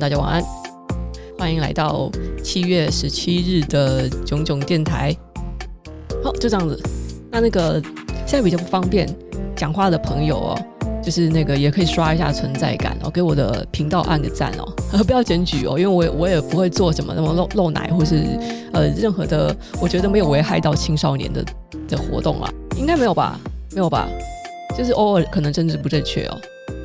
大家晚安，欢迎来到七月十七日的囧囧电台。好，就这样子。那那个现在比较不方便讲话的朋友哦，就是那个也可以刷一下存在感哦，给我的频道按个赞哦，不要检举哦，因为我也我也不会做什么那么露露奶或是呃任何的我觉得没有危害到青少年的的活动啊，应该没有吧？没有吧？就是偶尔可能政治不正确哦。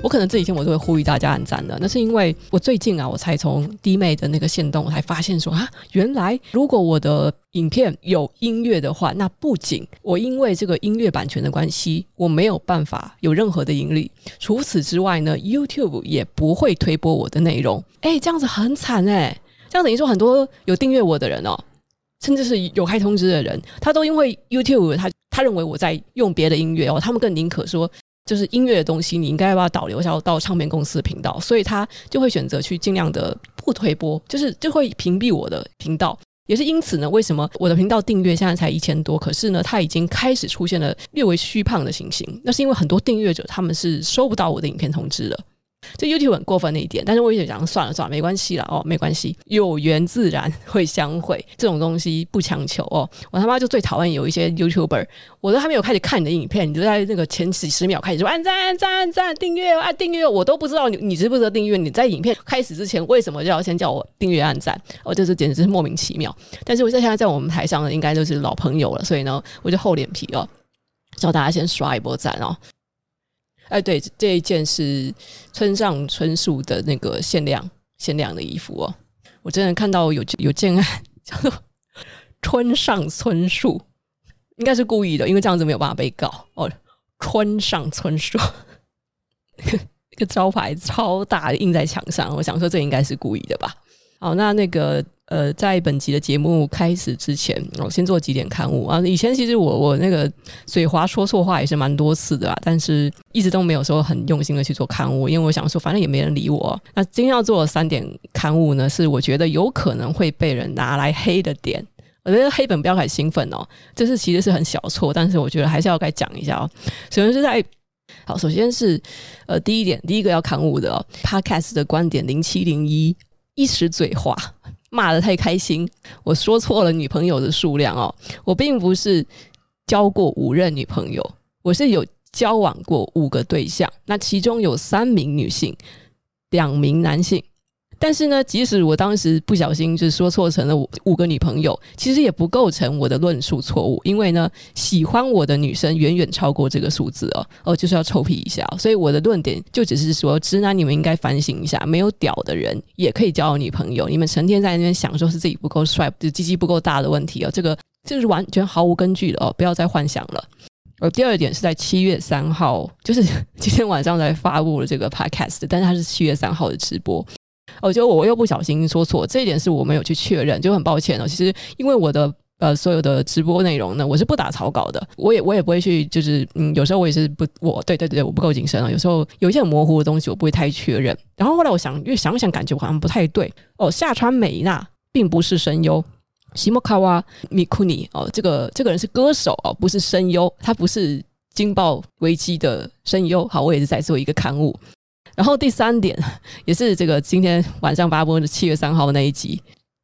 我可能这几天我都会呼吁大家按赞的，那是因为我最近啊，我才从弟妹的那个线动，我才发现说啊，原来如果我的影片有音乐的话，那不仅我因为这个音乐版权的关系，我没有办法有任何的盈利，除此之外呢，YouTube 也不会推播我的内容。哎，这样子很惨哎，这样等于说很多有订阅我的人哦，甚至是有开通知的人，他都因为 YouTube 他他认为我在用别的音乐哦，他们更宁可说。就是音乐的东西，你应该要把它导流下到唱片公司的频道，所以他就会选择去尽量的不推播，就是就会屏蔽我的频道。也是因此呢，为什么我的频道订阅现在才一千多，可是呢，它已经开始出现了略微虚胖的情形。那是因为很多订阅者他们是收不到我的影片通知了。这 YouTube 很过分的一点，但是我也想算了算了，没关系啦哦，没关系，有缘自然 会相会，这种东西不强求哦。我他妈就最讨厌有一些 YouTuber，我都还没有开始看你的影片，你就在那个前几十秒开始说按赞按赞按赞订阅按订阅，我都不知道你你值不值得订阅。你在影片开始之前为什么就要先叫我订阅按赞？哦，这是简直是莫名其妙。但是我现在在我们台上的，应该就是老朋友了，所以呢，我就厚脸皮哦，叫大家先刷一波赞哦。哎，对，这一件是村上春树的那个限量限量的衣服哦。我真的看到有有件 叫做村上春树，应该是故意的，因为这样子没有办法被告哦。村上春树，一个招牌超大的印在墙上，我想说这应该是故意的吧。好，那那个。呃，在本集的节目开始之前，我先做几点刊物啊。以前其实我我那个嘴滑说错话也是蛮多次的啊，但是一直都没有说很用心的去做刊物，因为我想说反正也没人理我。那今天要做的三点刊物呢，是我觉得有可能会被人拿来黑的点。我觉得黑本不要太兴奋哦，这是其实是很小错，但是我觉得还是要该讲一下哦。首先是在好，首先是呃第一点，第一个要刊物的哦，Podcast 的观点零七零一一时嘴滑。骂的太开心，我说错了女朋友的数量哦，我并不是交过五任女朋友，我是有交往过五个对象，那其中有三名女性，两名男性。但是呢，即使我当时不小心就是说错成了五五个女朋友，其实也不构成我的论述错误，因为呢，喜欢我的女生远远超过这个数字哦哦，就是要臭屁一下，所以我的论点就只是说，直男你们应该反省一下，没有屌的人也可以交女朋友，你们成天在那边想说是自己不够帅，就鸡鸡不够大的问题哦，这个这是完全毫无根据的哦，不要再幻想了。而第二点是在七月三号，就是今天晚上才发布了这个 podcast，但是它是七月三号的直播。哦，就我又不小心说错，这一点是我没有去确认，就很抱歉哦。其实因为我的呃所有的直播内容呢，我是不打草稿的，我也我也不会去，就是嗯，有时候我也是不，我对对对，我不够谨慎啊。有时候有一些很模糊的东西，我不会太确认。然后后来我想，越想想，感觉好像不太对哦。夏川美娜并不是声优，西莫卡瓦米库尼哦，这个这个人是歌手哦，不是声优，他不是惊爆危机的声优。好，我也是在做一个刊物。然后第三点也是这个今天晚上发布的七月三号那一集，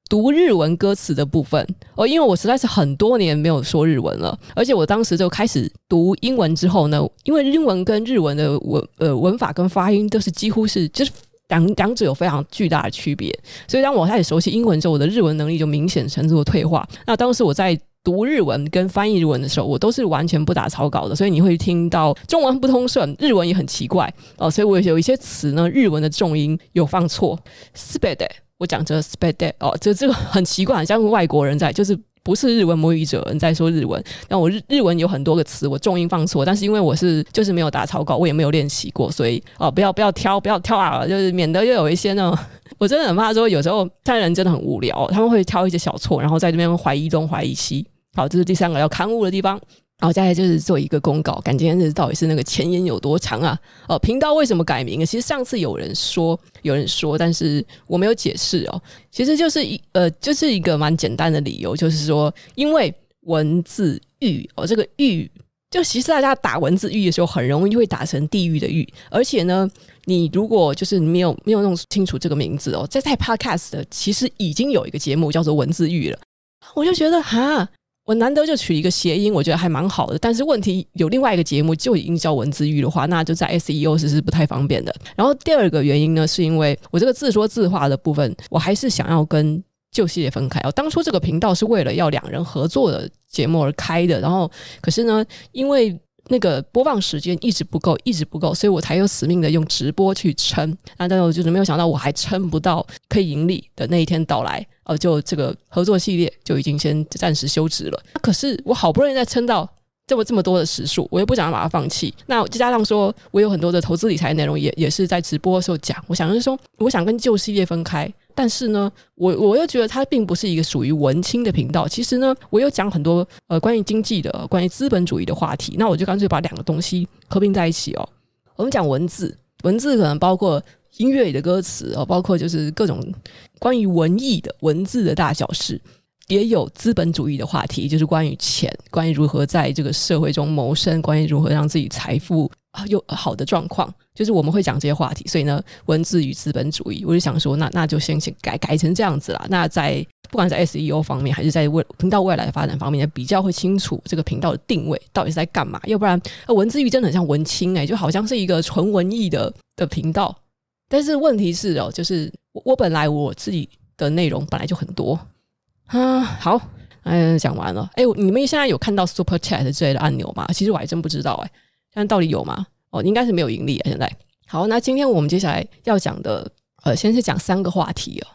读日文歌词的部分哦，因为我实在是很多年没有说日文了，而且我当时就开始读英文之后呢，因为英文跟日文的文呃文法跟发音都是几乎是就是两两者有非常巨大的区别，所以当我开始熟悉英文之后，我的日文能力就明显程度的退化。那当时我在。读日文跟翻译日文的时候，我都是完全不打草稿的，所以你会听到中文不通顺，日文也很奇怪哦。所以我有一些词呢，日文的重音有放错。すべて，我讲这すべて哦，这这个很奇怪，很像外国人在，就是 不是日文母语者，你在说日文。那我日日文有很多个词，我重音放错，但是因为我是就是没有打草稿，我也没有练习过，所以哦，不要不要挑，不要挑啊，就是免得又有一些那种，我真的很怕说有时候看人真的很无聊，他们会挑一些小错，然后在这边怀疑东怀疑西。 好，这是第三个要刊物的地方。然后再来就是做一个公告，感觉是到底是那个前言有多长啊？哦，频道为什么改名？其实上次有人说，有人说，但是我没有解释哦。其实就是一呃，就是一个蛮简单的理由，就是说，因为文字狱哦，这个狱，就其实大家打文字狱的时候，很容易会打成地狱的狱。而且呢，你如果就是没有没有弄清楚这个名字哦，在在 Podcast 其实已经有一个节目叫做文字狱了，我就觉得哈。我难得就取一个谐音，我觉得还蛮好的。但是问题有另外一个节目就已经叫文字狱的话，那就在 SEO 是是不太方便的。然后第二个原因呢，是因为我这个自说自话的部分，我还是想要跟旧系列分开。哦，当初这个频道是为了要两人合作的节目而开的，然后可是呢，因为那个播放时间一直不够，一直不够，所以我才有死命的用直播去撑。那但是我就是没有想到，我还撑不到可以盈利的那一天到来，哦，就这个合作系列就已经先暂时休止了。那可是我好不容易再撑到这么这么多的时数，我又不想要把它放弃。那再加上说我有很多的投资理财内容也也是在直播的时候讲，我想就是说，我想跟旧系列分开。但是呢，我我又觉得它并不是一个属于文青的频道。其实呢，我有讲很多呃关于经济的、关于资本主义的话题。那我就干脆把两个东西合并在一起哦。我们讲文字，文字可能包括音乐里的歌词哦，包括就是各种关于文艺的文字的大小事。也有资本主义的话题，就是关于钱，关于如何在这个社会中谋生，关于如何让自己财富啊有好的状况，就是我们会讲这些话题。所以呢，文字与资本主义，我就想说，那那就先先改改成这样子啦。那在不管在 SEO 方面，还是在未频道未来的发展方面，比较会清楚这个频道的定位到底是在干嘛。要不然，文字狱真的很像文青哎、就好像是一个纯文艺的的频道。但是问题是哦，就是我我本来我自己的内容本来就很多。啊，好，嗯，讲完了。哎，你们现在有看到 Super Chat 之类的按钮吗？其实我还真不知道，哎，现在到底有吗？哦，应该是没有盈利啊。现在，好，那今天我们接下来要讲的，呃，先是讲三个话题哦。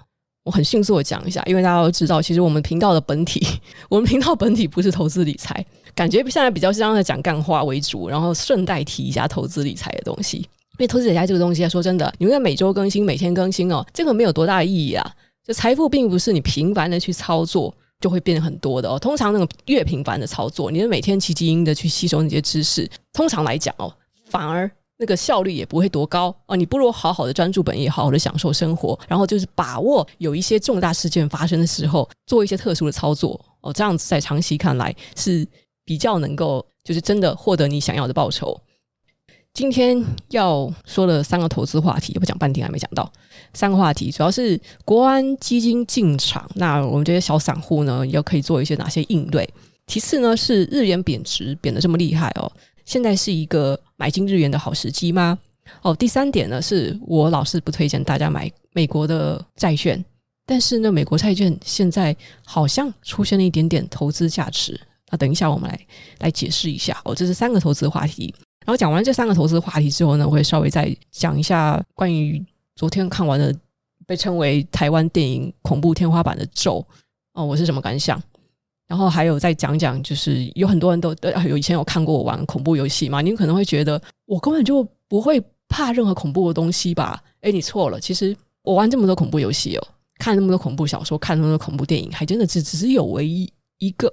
我很迅速的讲一下，因为大家都知道，其实我们频道的本体，我们频道本体不是投资理财，感觉现在比较像在讲干话为主，然后顺带提一下投资理财的东西。因为投资理财这个东西啊，说真的，你们每周更新、每天更新哦，这个没有多大的意义啊。就财富并不是你频繁的去操作就会变很多的哦。通常那种越频繁的操作，你就每天奇基因的去吸收那些知识，通常来讲哦，反而那个效率也不会多高哦。你不如好好的专注本业，好好的享受生活，然后就是把握有一些重大事件发生的时候，做一些特殊的操作哦。这样子在长期看来是比较能够，就是真的获得你想要的报酬。今天要说的三个投资话题，也不讲半天还没讲到。三个话题主要是国安基金进场，那我们这些小散户呢，要可以做一些哪些应对？其次呢，是日元贬值贬得这么厉害哦，现在是一个买进日元的好时机吗？哦，第三点呢，是我老是不推荐大家买美国的债券，但是呢，美国债券现在好像出现了一点点投资价值。那等一下我们来来解释一下哦，这是三个投资话题。然后讲完这三个投资话题之后呢，我会稍微再讲一下关于昨天看完的被称为台湾电影恐怖天花板的《咒》哦，我是什么感想？然后还有再讲讲，就是有很多人都有以前有看过我玩恐怖游戏嘛，你们可能会觉得我根本就不会怕任何恐怖的东西吧？诶，你错了，其实我玩这么多恐怖游戏哦，看那么多恐怖小说，看那么多恐怖电影，还真的只只有唯一一个，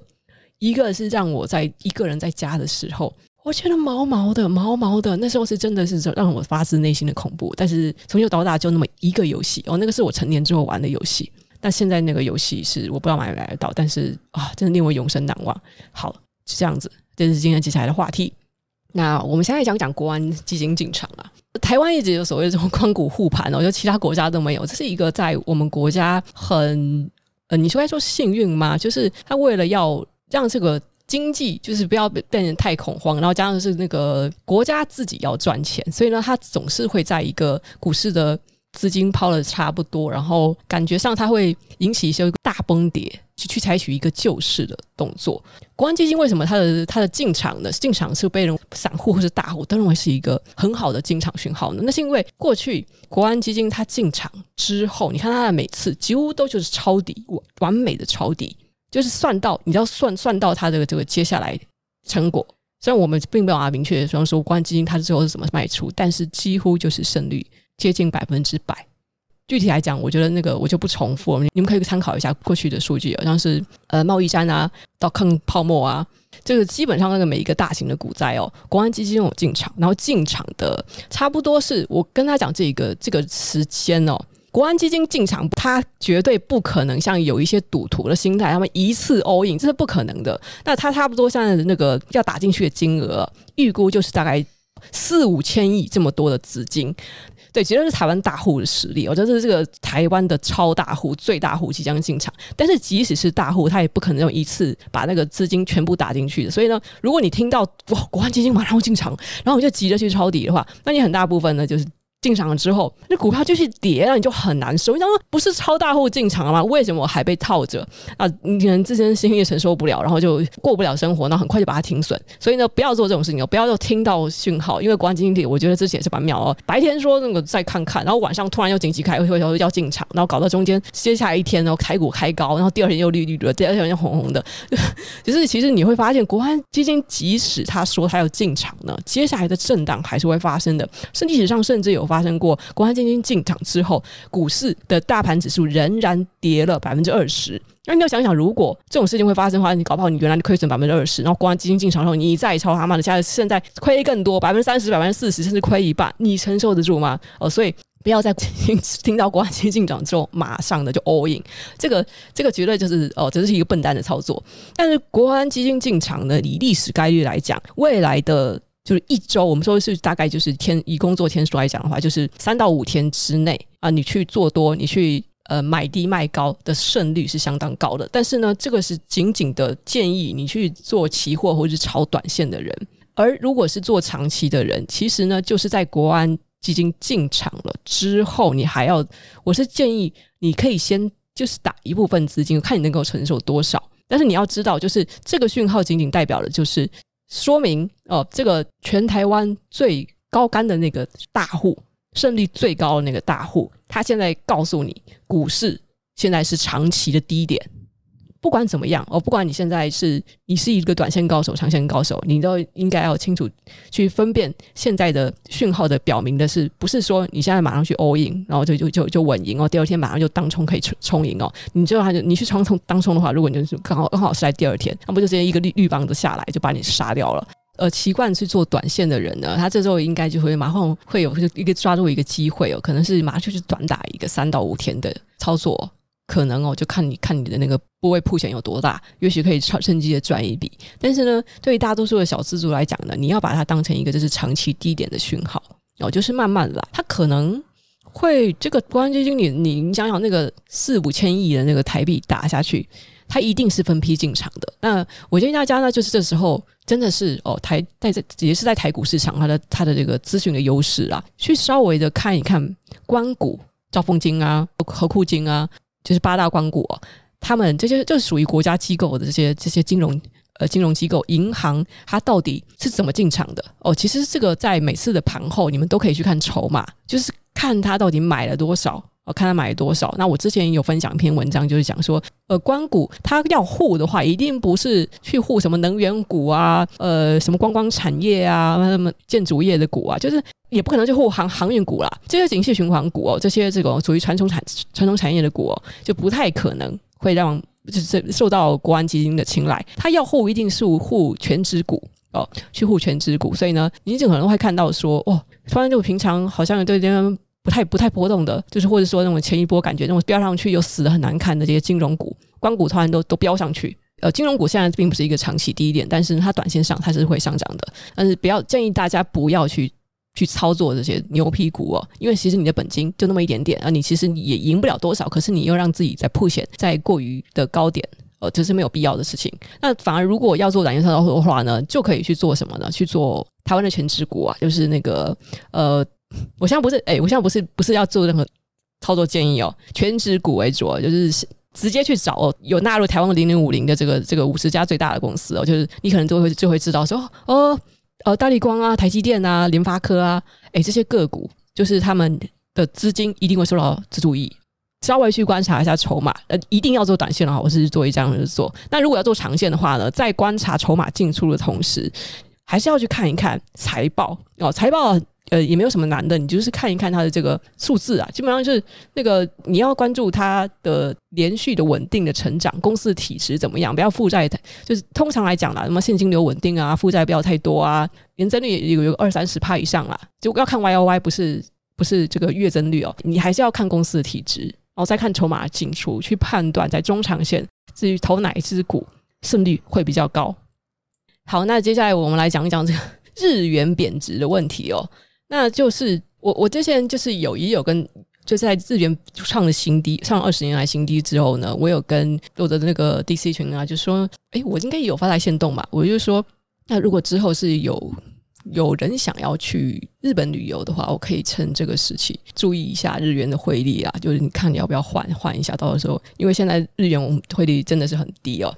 一个是让我在一个人在家的时候。我觉得毛毛的，毛毛的，那时候是真的是让我发自内心的恐怖。但是从小到大就那么一个游戏哦，那个是我成年之后玩的游戏。但现在那个游戏是我不知道买没买得到，但是啊，真的令我永生难忘。好，是这样子，这是今天接下来的话题。那我们现在讲讲国安基金进场啊，台湾一直有所谓这种官股护盘哦，就其他国家都没有，这是一个在我们国家很呃，你说该说幸运吗？就是他为了要让这个。经济就是不要变得太恐慌，然后加上是那个国家自己要赚钱，所以呢，它总是会在一个股市的资金抛的差不多，然后感觉上它会引起一些大崩跌，去去采取一个救市的动作。国安基金为什么它的它的进场呢？进场是被人散户或是大户都认为是一个很好的进场讯号呢？那是因为过去国安基金它进场之后，你看它的每次几乎都就是抄底，完完美的抄底。就是算到你要算算到它的这个接下来成果。虽然我们并没有啊明确的说说国安基金它最后是怎么卖出，但是几乎就是胜率接近百分之百。具体来讲，我觉得那个我就不重复了，你们可以参考一下过去的数据，好像是呃贸易战啊，到抗泡沫啊，这个基本上那个每一个大型的股灾哦，国安基金有进场，然后进场的差不多是我跟他讲这个这个时间哦。国安基金进场，他绝对不可能像有一些赌徒的心态，他们一次 all in，这是不可能的。那他差不多现在的那个要打进去的金额，预估就是大概四五千亿这么多的资金。对，其实是台湾大户的实力。我觉得是这个台湾的超大户、最大户即将进场。但是即使是大户，他也不可能用一次把那个资金全部打进去的。所以呢，如果你听到哇，国安基金马上要进场，然后我就急着去抄底的话，那你很大部分呢就是。进场了之后，那股票继续跌，那你就很难受。你想说不是超大户进场了吗？为什么我还被套着？啊，你可能自身心也承受不了，然后就过不了生活，那很快就把它停损。所以呢，不要做这种事情哦，不要就听到讯号，因为国安基金，我觉得之前也是蛮妙哦。白天说那个再看看，然后晚上突然又紧急开会，说要进场，然后搞到中间接下来一天然后开股开高，然后第二天又绿绿的，第二天又红红的。就是其实你会发现，国安基金即使他说他要进场呢，接下来的震荡还是会发生的。是历史上甚至有发生过，国安基金进场之后，股市的大盘指数仍然跌了百分之二十。那你要想想，如果这种事情会发生的话，你搞不好你原来亏损百分之二十，然后国安基金进场之后，你再抄他妈的，现在现在亏更多，百分之三十、百分之四十，甚至亏一半，你承受得住吗？哦，所以不要在听听到国安基金进场之后，马上的就 all in，这个这个绝对就是哦，这是一个笨蛋的操作。但是国安基金进场呢，以历史概率来讲，未来的。就是一周，我们说是大概就是天，以工作天数来讲的话，就是三到五天之内啊，你去做多，你去呃买低卖高的胜率是相当高的。但是呢，这个是仅仅的建议你去做期货或者是炒短线的人。而如果是做长期的人，其实呢，就是在国安基金进场了之后，你还要，我是建议你可以先就是打一部分资金，看你能够承受多少。但是你要知道，就是这个讯号仅仅代表的就是。说明哦，这个全台湾最高杆的那个大户，胜率最高的那个大户，他现在告诉你，股市现在是长期的低点。不管怎么样哦，不管你现在是你是一个短线高手、长线高手，你都应该要清楚去分辨现在的讯号的表明的是，不是说你现在马上去 all in，然后就就就就稳赢哦，第二天马上就当冲可以冲冲赢哦。你就你去冲冲当冲的话，如果你就是刚好刚好是在第二天，那不就直接一个绿绿棒子下来就把你杀掉了？呃，习惯去做短线的人呢，他这时候应该就会马上会有一个抓住一个机会哦，可能是马上就去短打一个三到五天的操作。可能哦，就看你看你的那个部位曝险有多大，也许可以趁趁机的赚一笔。但是呢，对于大多数的小资族来讲呢，你要把它当成一个就是长期低点的讯号哦，就是慢慢来。它可能会这个国安基金，你你想想那个四五千亿的那个台币打下去，它一定是分批进场的。那我建议大家呢，就是这时候真的是哦，台在这也是在台股市场它的它的这个资讯的优势啊，去稍微的看一看关股、兆丰金啊、和库金啊。就是八大光谷哦，他们这些就是属于国家机构的这些这些金融呃金融机构银行，它到底是怎么进场的哦？其实这个在每次的盘后，你们都可以去看筹码，就是看它到底买了多少哦，看他买多少。那我之前有分享一篇文章，就是讲说，呃，官股它要护的话，一定不是去护什么能源股啊，呃，什么观光产业啊，什么建筑业的股啊，就是。也不可能去护航航运股啦，这些景气循环股哦，这些这个属于传统产传统产业的股哦，就不太可能会让就是受到国安基金的青睐。他要护一定是护全值股哦，去护全值股。所以呢，你就可能会看到说，哦，突然就平常好像对这边不太不太波动的，就是或者说那种前一波感觉那种飙上去又死得很难看的这些金融股、光股，突然都都飙上去。呃，金融股现在并不是一个长期低点，但是它短线上它是会上涨的。但是不要建议大家不要去。去操作这些牛皮股哦，因为其实你的本金就那么一点点啊，你其实也赢不了多少。可是你又让自己在破险在过于的高点，呃，这是没有必要的事情。那反而如果要做短线操作的话呢，就可以去做什么呢？去做台湾的权值股啊，就是那个呃，我现在不是哎，我现在不是不是要做任何操作建议哦，权值股为主，就是直接去找有纳入台湾零零五零的这个这个五十家最大的公司哦，就是你可能就会就会知道说哦。呃，大立光啊，台积电啊，联发科啊，诶，这些个股就是他们的资金一定会受到资助益，稍微去观察一下筹码。呃，一定要做短线的话，我是做一这样子做。那如果要做长线的话呢，在观察筹码进出的同时，还是要去看一看财报哦，财报。呃，也没有什么难的，你就是看一看它的这个数字啊，基本上就是那个你要关注它的连续的稳定的成长，公司的体质怎么样，不要负债，就是通常来讲啦，什么现金流稳定啊，负债不要太多啊，年增率有有二三十趴以上啦，就要看 Y O Y，不是不是这个月增率哦，你还是要看公司的体质，然后再看筹码进出，去判断在中长线至于投哪一支股胜率会比较高。好，那接下来我们来讲一讲这个日元贬值的问题哦。那就是我我之前就是有也有跟就在日元创了新低，创二十年来新低之后呢，我有跟我的那个 DC 群啊，就说，哎、我应该有发在限动嘛，我就说，那如果之后是有有人想要去日本旅游的话，我可以趁这个时期注意一下日元的汇率啊，就是你看你要不要换换一下，到时候因为现在日元汇率真的是很低哦，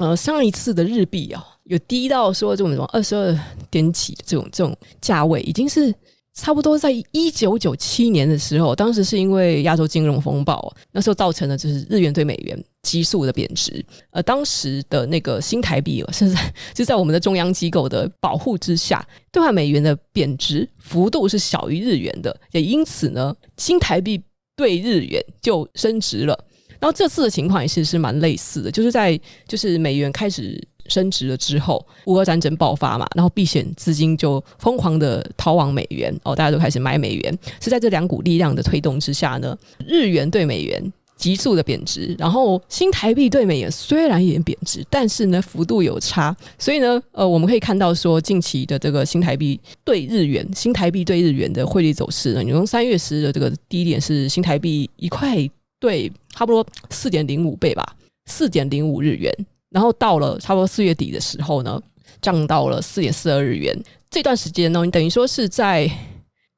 呃，上一次的日币啊。有低到说这种什么二十二点几这种这种价位，已经是差不多在一九九七年的时候，当时是因为亚洲金融风暴，那时候造成的就是日元对美元急速的贬值，而当时的那个新台币哦，现在就在我们的中央机构的保护之下，兑换美元的贬值幅度是小于日元的，也因此呢，新台币对日元就升值了。然后这次的情况也是是蛮类似的，就是在就是美元开始。升值了之后，乌俄战争爆发嘛，然后避险资金就疯狂的逃往美元哦，大家都开始买美元。是在这两股力量的推动之下呢，日元对美元急速的贬值，然后新台币对美元虽然也贬值，但是呢幅度有差。所以呢，呃，我们可以看到说，近期的这个新台币对日元、新台币对日元的汇率走势呢，你从三月十的这个低点是新台币一块兑差不多四点零五倍吧，四点零五日元。然后到了差不多四月底的时候呢，涨到了四点四二日元。这段时间呢，你等于说是在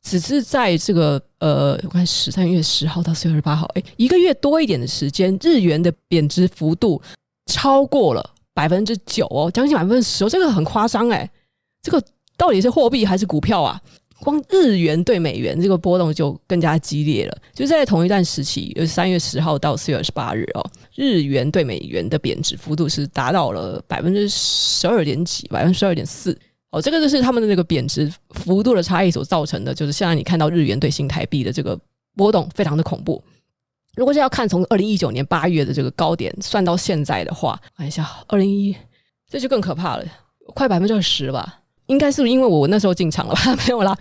只是在这个呃，我看十三月十号到四月二十八号，哎，一个月多一点的时间，日元的贬值幅度超过了百分之九哦，将近百分之十哦，这个很夸张哎，这个到底是货币还是股票啊？光日元对美元这个波动就更加激烈了，就在同一段时期，就是三月十号到四月二十八日哦，日元对美元的贬值幅度是达到了百分之十二点几，百分之十二点四哦，这个就是他们的那个贬值幅度的差异所造成的，就是现在你看到日元对新台币的这个波动非常的恐怖。如果是要看从二零一九年八月的这个高点算到现在的话，看一下二零一，这就更可怕了，快百分之二十吧。应该是因为我那时候进场了吧？没有啦，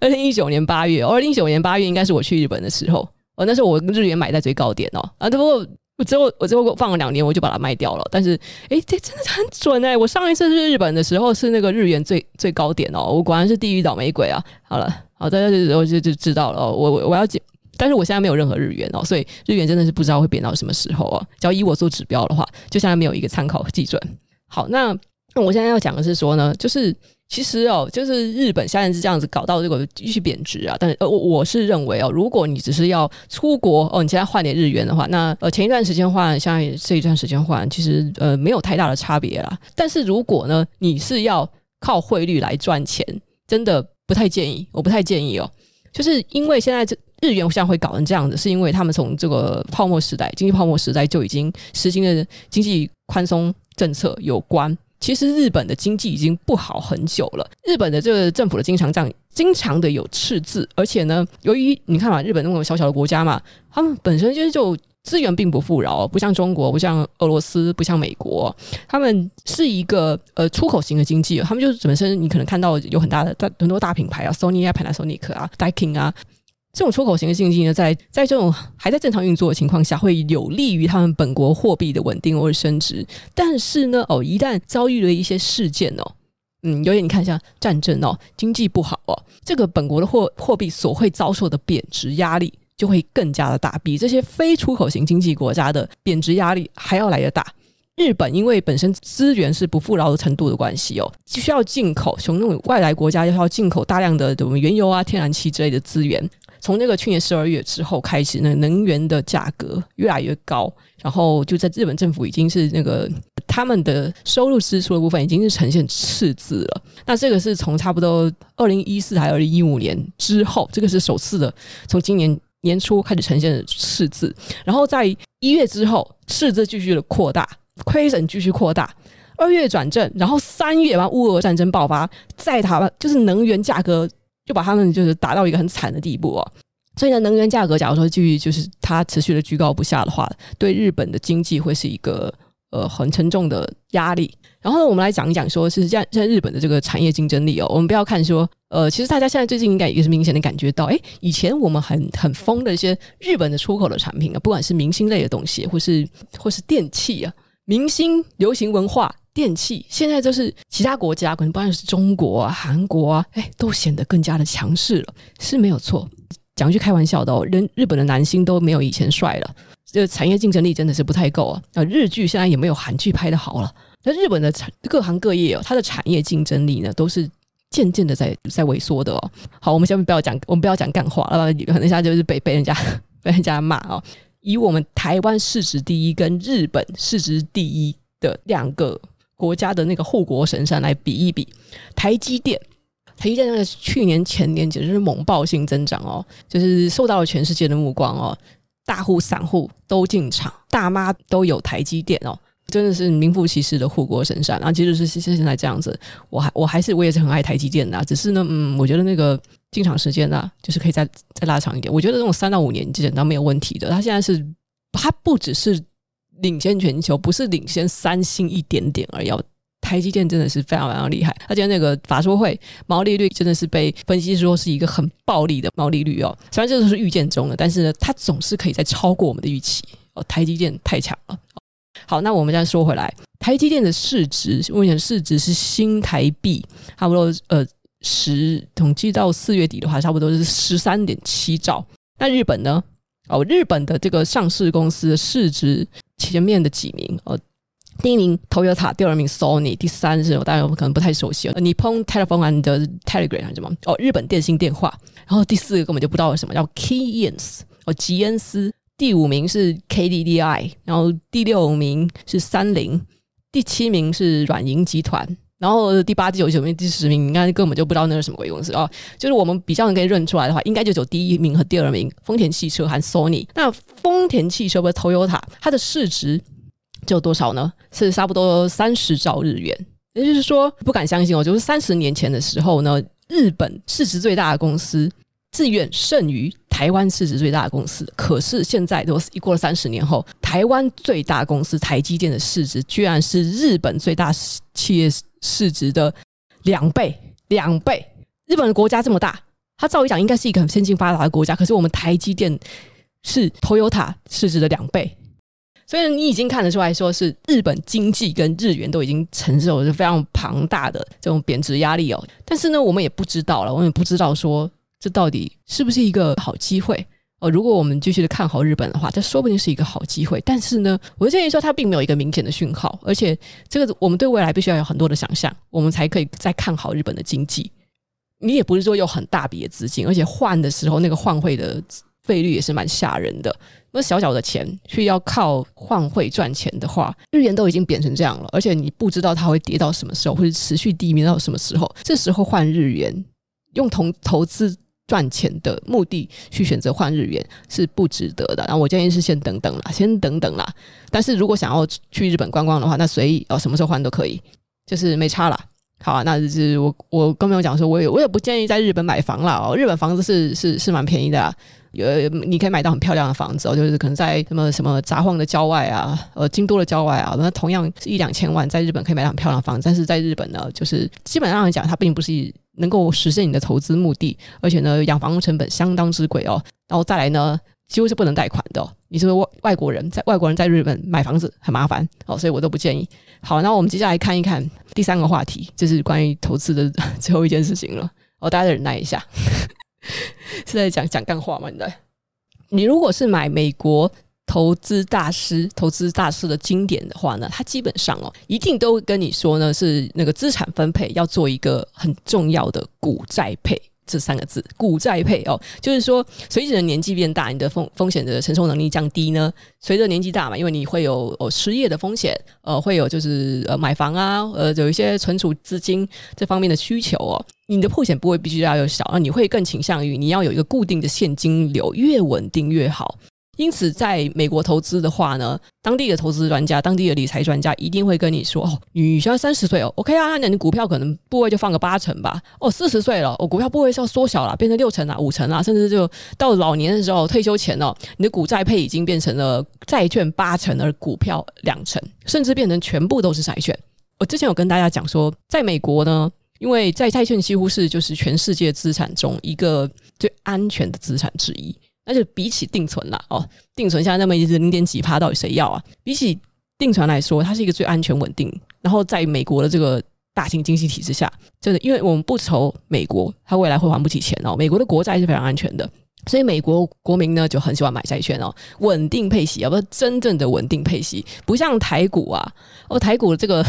二零一九年八月，二零一九年八月应该是我去日本的时候。哦，那时候我日元买在最高点哦。啊，不过我之后我之后放了两年，我就把它卖掉了。但是，哎，这真的很准哎！我上一次去日本的时候是那个日元最最高点哦。我果然是地狱倒霉鬼啊！好了，好，大家就就就知道了哦。我我我要减，但是我现在没有任何日元哦，所以日元真的是不知道会贬到什么时候啊。只要以我做指标的话，就现在没有一个参考基准。好，那我现在要讲的是说呢，就是。其实哦，就是日本现在是这样子搞到这个继续贬值啊。但是呃，我我是认为哦，如果你只是要出国哦，你现在换点日元的话，那呃前一段时间换，现在这一段时间换，其实呃没有太大的差别啦。但是如果呢，你是要靠汇率来赚钱，真的不太建议，我不太建议哦。就是因为现在这日元现在会搞成这样子，是因为他们从这个泡沫时代、经济泡沫时代就已经实行的经济宽松政策有关。其实日本的经济已经不好很久了，日本的这个政府的经常账经常的有赤字，而且呢，由于你看嘛，日本那么小小的国家嘛，他们本身就是就资源并不富饶，不像中国，不像俄罗斯，不像美国，他们是一个呃出口型的经济，他们就是本身你可能看到有很大的大很多大品牌啊，Sony 啊，Panasonic 啊，Daikin 啊。这种出口型的经济呢，在在这种还在正常运作的情况下，会有利于他们本国货币的稳定或者升值。但是呢，哦，一旦遭遇了一些事件哦，嗯，尤其你看一下战争哦，经济不好哦，这个本国的货货币所会遭受的贬值压力就会更加的大，比这些非出口型经济国家的贬值压力还要来得大。日本因为本身资源是不富饶的程度的关系哦，需要进口从那种外来国家要进口大量的什么原油啊、天然气之类的资源。从那个去年十二月之后开始，那能源的价格越来越高，然后就在日本政府已经是那个他们的收入支出的部分已经是呈现赤字了。那这个是从差不多二零一四还是二零一五年之后，这个是首次的，从今年年初开始呈现赤字，然后在一月之后赤字继续的扩大，亏损继续扩大。二月转正，然后三月完乌俄战争爆发，在台湾就是能源价格就把他们就是打到一个很惨的地步啊。所以呢，能源价格假如说继续就是它持续的居高不下的话，对日本的经济会是一个呃很沉重的压力。然后呢，我们来讲一讲说是现在现在日本的这个产业竞争力哦。我们不要看说呃，其实大家现在最近应该也是明显的感觉到，哎，以前我们很很疯的一些日本的出口的产品啊，不管是明星类的东西，或是或是电器啊，明星流行文化。电器现在就是其他国家，可能不管是中国啊、韩国啊，哎，都显得更加的强势了，是没有错。讲句开玩笑的哦，人日本的男星都没有以前帅了，这个产业竞争力真的是不太够啊。啊，日剧现在也没有韩剧拍的好了。那日本的产各行各业哦，它的产业竞争力呢，都是渐渐的在在萎缩的哦。好，我们下面不要讲，我们不要讲干话了，可能现在就是被被人家被人家骂哦。以我们台湾市值第一跟日本市值第一的两个。国家的那个护国神山来比一比，台积电，台积电那个去年前年简直是猛爆性增长哦，就是受到了全世界的目光哦，大户散户都进场，大妈都有台积电哦，真的是名副其实的护国神山。然后即使是现现在这样子，我还我还是我也是很爱台积电的，只是呢，嗯，我觉得那个进场时间呢，就是可以再再拉长一点。我觉得这种三到五年基本上没有问题的。它现在是，它不只是。领先全球不是领先三星一点点而已，台积电真的是非常非常厉害。他今天那个法说会毛利率真的是被分析说是一个很暴利的毛利率哦，虽然这都是预见中的，但是呢，它总是可以再超过我们的预期哦。台积电太强了。好，那我们再说回来，台积电的市值目前市值是新台币差不多呃十统计到四月底的话，差不多是十三点七兆。那日本呢？哦，日本的这个上市公司的市值。前面的几名呃，第一名 Toyota，第二名 Sony，第三是我大家可能不太熟悉了，Nippon Telephone and Telegraph 还是什么？哦，日本电信电话。然后第四个根本就不知道什么叫 Keyence 哦，吉恩斯。第五名是 KDDI，然后第六名是三菱，第七名是软银集团。然后第八、第九、九名、第十名，应该根本就不知道那是什么鬼公司哦。就是我们比较能可以认出来的话，应该就只有第一名和第二名，丰田汽车和 Sony。那丰田汽车和 Toyota，它的市值就多少呢？是差不多三十兆日元。也就是说，不敢相信哦，就是三十年前的时候呢，日本市值最大的公司，自愿胜于台湾市值最大的公司。可是现在都一过了三十年后，台湾最大公司台积电的市值，居然是日本最大企业。市值的两倍，两倍。日本的国家这么大，它照理讲应该是一个很先进发达的国家。可是我们台积电是 Toyota 市值的两倍，所以你已经看得出来说是日本经济跟日元都已经承受着非常庞大的这种贬值压力哦。但是呢，我们也不知道了，我们也不知道说这到底是不是一个好机会。哦，如果我们继续的看好日本的话，这说不定是一个好机会。但是呢，我建议说它并没有一个明显的讯号，而且这个我们对未来必须要有很多的想象，我们才可以再看好日本的经济。你也不是说有很大笔的资金，而且换的时候那个换汇的费率也是蛮吓人的。那小小的钱去要靠换汇赚钱的话，日元都已经贬成这样了，而且你不知道它会跌到什么时候，或者持续低迷到什么时候。这时候换日元，用同投资。赚钱的目的去选择换日元是不值得的。然后我建议是先等等啦，先等等啦。但是如果想要去日本观光的话，那随意哦，什么时候换都可以，就是没差啦。好啊，那就是我我跟朋友讲说，我也我也不建议在日本买房啦。哦，日本房子是是是蛮便宜的啦，有你可以买到很漂亮的房子哦，就是可能在什么什么札幌的郊外啊，呃，京都的郊外啊，那同样是一两千万，在日本可以买到很漂亮的房子，但是在日本呢，就是基本上来讲，它并不是。能够实现你的投资目的，而且呢，养房成本相当之贵哦。然后再来呢，几乎是不能贷款的哦。你是外外国人，在外国人在日本买房子很麻烦哦，所以我都不建议。好，那我们接下来看一看第三个话题，就是关于投资的最后一件事情了。哦，大家忍耐一下，是在讲讲干话吗？你在？你如果是买美国。投资大师，投资大师的经典的话呢，他基本上哦，一定都跟你说呢，是那个资产分配要做一个很重要的股债配这三个字，股债配哦，就是说，随着年纪变大，你的风风险的承受能力降低呢。随着年纪大嘛，因为你会有哦失业的风险，呃，会有就是呃买房啊，呃，有一些存储资金这方面的需求哦，你的破险部位必须要有小，那你会更倾向于你要有一个固定的现金流，越稳定越好。因此，在美国投资的话呢，当地的投资专家、当地的理财专家一定会跟你说：“哦，你现在三十岁哦，OK 啊，那你股票可能部位就放个八成吧。哦，四十岁了，我、哦、股票部位是要缩小了，变成六成啊、五成啊，甚至就到老年的时候退休前哦，你的股债配已经变成了债券八成，而股票两成，甚至变成全部都是债券。我之前有跟大家讲说，在美国呢，因为在债券几乎是就是全世界资产中一个最安全的资产之一。”那就比起定存啦，哦，定存现在那么一直零点几趴，到底谁要啊？比起定存来说，它是一个最安全稳定。然后在美国的这个大型经济体制下，真的，因为我们不愁美国它未来会还不起钱哦，美国的国债是非常安全的，所以美国国民呢就很喜欢买债券哦，稳定配息，而不是真正的稳定配息，不像台股啊，哦，台股的这个。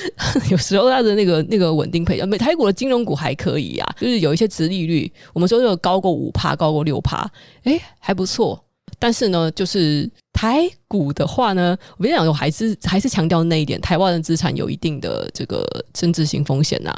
有时候它的那个那个稳定配置，美台股的金融股还可以啊，就是有一些殖利率，我们说有高过五趴，高过六趴，诶，还不错。但是呢，就是台股的话呢，我跟你讲，我还是还是强调那一点，台湾的资产有一定的这个政治性风险呐。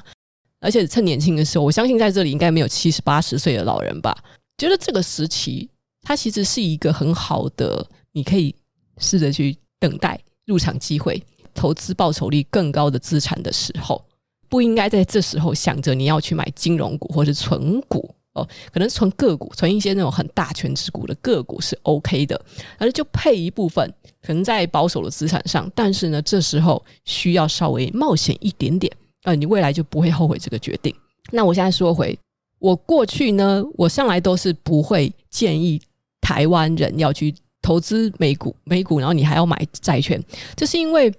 而且趁年轻的时候，我相信在这里应该没有七十八十岁的老人吧？觉得这个时期，它其实是一个很好的，你可以试着去等待入场机会。投资报酬率更高的资产的时候，不应该在这时候想着你要去买金融股或是存股哦，可能存个股，存一些那种很大权值股的个股是 OK 的，而就配一部分，可能在保守的资产上，但是呢，这时候需要稍微冒险一点点，呃，你未来就不会后悔这个决定。那我现在说回，我过去呢，我向来都是不会建议台湾人要去投资美股，美股，然后你还要买债券，这是因为。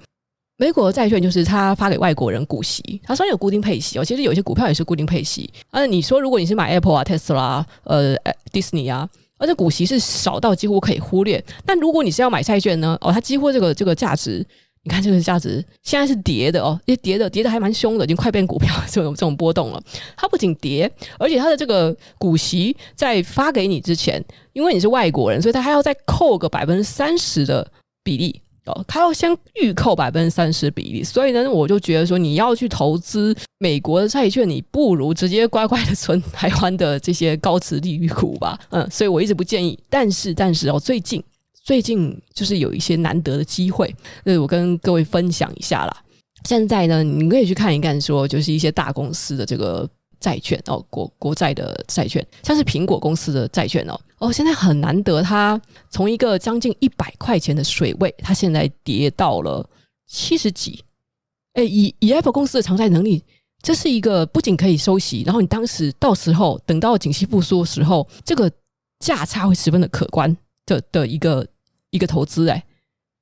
美国的债券就是他发给外国人股息，它虽然有固定配息哦，其实有些股票也是固定配息。而你说如果你是买 Apple 啊、Tesla、呃、Disney 啊，而且股息是少到几乎可以忽略。但如果你是要买债券呢？哦，它几乎这个这个价值，你看这个价值现在是跌的哦，因为跌的跌的还蛮凶的，已经快变股票这种这种波动了。它不仅跌，而且它的这个股息在发给你之前，因为你是外国人，所以它还要再扣个百分之三十的比例。哦，他要先预扣百分之三十比例，所以呢，我就觉得说，你要去投资美国的债券，你不如直接乖乖的存台湾的这些高殖利率股吧。嗯，所以我一直不建议。但是，但是哦，最近最近就是有一些难得的机会，那我跟各位分享一下啦。现在呢，你可以去看一看，说就是一些大公司的这个。债券哦，国国债的债券，像是苹果公司的债券哦哦，现在很难得，它从一个将近一百块钱的水位，它现在跌到了七十几。哎，以以 Apple 公司的偿债能力，这是一个不仅可以收息，然后你当时到时候等到景气复苏的时候，这个价差会十分的可观的的一个一个投资哎。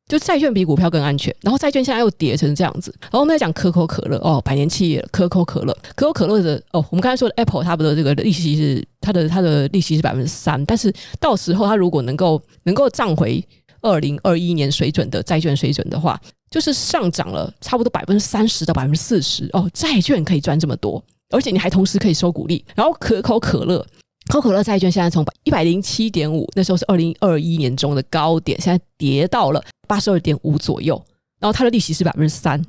就债券比股票更安全，然后债券现在又跌成这样子，然后我们在讲可口可乐哦，百年企业可口可乐，可口可乐的哦，我们刚才说的 Apple 它的这个利息是它的它的利息是百分之三，但是到时候它如果能够能够涨回二零二一年水准的债券水准的话，就是上涨了差不多百分之三十到百分之四十哦，债券可以赚这么多，而且你还同时可以收股利，然后可口可乐。可口可乐债券现在从一百零七点五，那时候是二零二一年中的高点，现在跌到了八十二点五左右。然后它的利息是百分之三，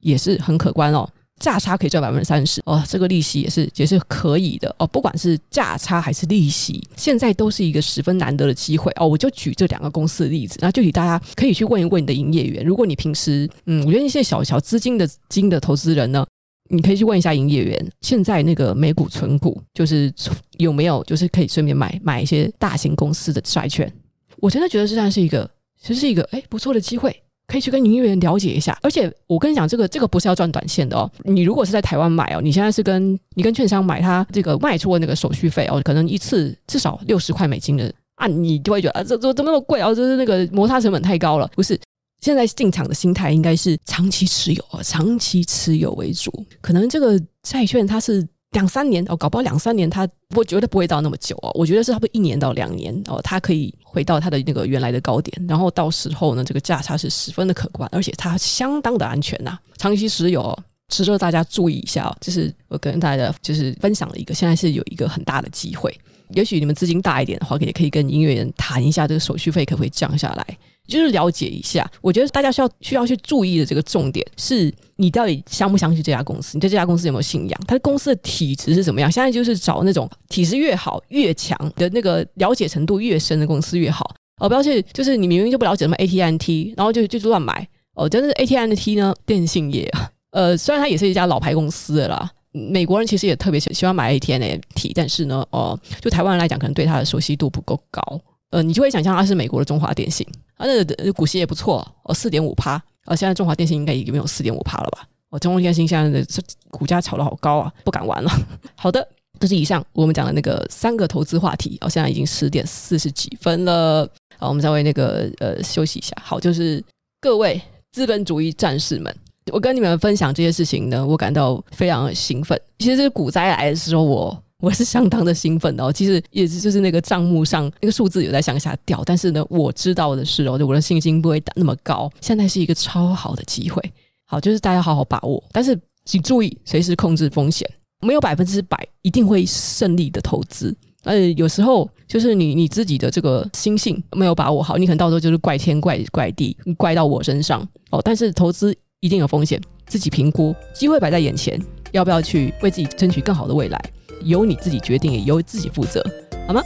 也是很可观哦。价差可以赚百分之三十哦，这个利息也是也是可以的哦。不管是价差还是利息，现在都是一个十分难得的机会哦。我就举这两个公司的例子，那具体大家可以去问一问你的营业员。如果你平时嗯，我觉得一些小小资金的金的投资人呢。你可以去问一下营业员，现在那个美股存股就是有没有，就是可以顺便买买一些大型公司的债券。我真的觉得这算是一个，其实是一个哎不错的机会，可以去跟营业员了解一下。而且我跟你讲，这个这个不是要赚短线的哦。你如果是在台湾买哦，你现在是跟你跟券商买，它这个卖出的那个手续费哦，可能一次至少六十块美金的啊，你就会觉得啊，这这怎么那么贵啊？这是那个摩擦成本太高了，不是？现在进场的心态应该是长期持有啊，长期持有为主。可能这个债券它是两三年哦，搞不好两三年它我觉得不会到那么久哦。我觉得是差不多一年到两年哦，它可以回到它的那个原来的高点。然后到时候呢，这个价差是十分的可观，而且它相当的安全呐。长期持有值得大家注意一下哦。就是我跟大家就是分享了一个，现在是有一个很大的机会，也许你们资金大一点的话，也可以跟音乐人谈一下这个手续费可不可以降下来。就是了解一下，我觉得大家需要需要去注意的这个重点是，你到底相不相信这家公司？你对这家公司有没有信仰？它的公司的体质是怎么样？现在就是找那种体质越好越强的那个了解程度越深的公司越好。哦，不要去，就是你明明就不了解什么 ATNT，然后就就乱买。哦，真的是 ATNT 呢，电信业，呃，虽然它也是一家老牌公司的啦，美国人其实也特别喜喜欢买 ATNT，但是呢，哦，就台湾人来讲，可能对它的熟悉度不够高。呃，你就会想象它是美国的中华电信。啊，那股息也不错哦，四点五趴。呃，现在中华电信应该已经没有四点五趴了吧？哦，中华电信现在的股价炒得好高啊，不敢玩了。好的，这是以上我们讲的那个三个投资话题。哦，现在已经十点四十几分了。好，我们稍微那个呃休息一下。好，就是各位资本主义战士们，我跟你们分享这些事情呢，我感到非常兴奋。其实这股灾来的时候，我。我是相当的兴奋哦，其实也是就是那个账目上那个数字有在向下掉，但是呢，我知道的是哦，就我的信心不会那么高。现在是一个超好的机会，好，就是大家好好把握，但是请注意随时控制风险，没有百分之百一定会胜利的投资。呃，有时候就是你你自己的这个心性没有把握好，你可能到时候就是怪天怪怪地，怪到我身上哦。但是投资一定有风险，自己评估，机会摆在眼前，要不要去为自己争取更好的未来？由你自己决定，也由自己负责，好吗？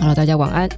好了，大家晚安。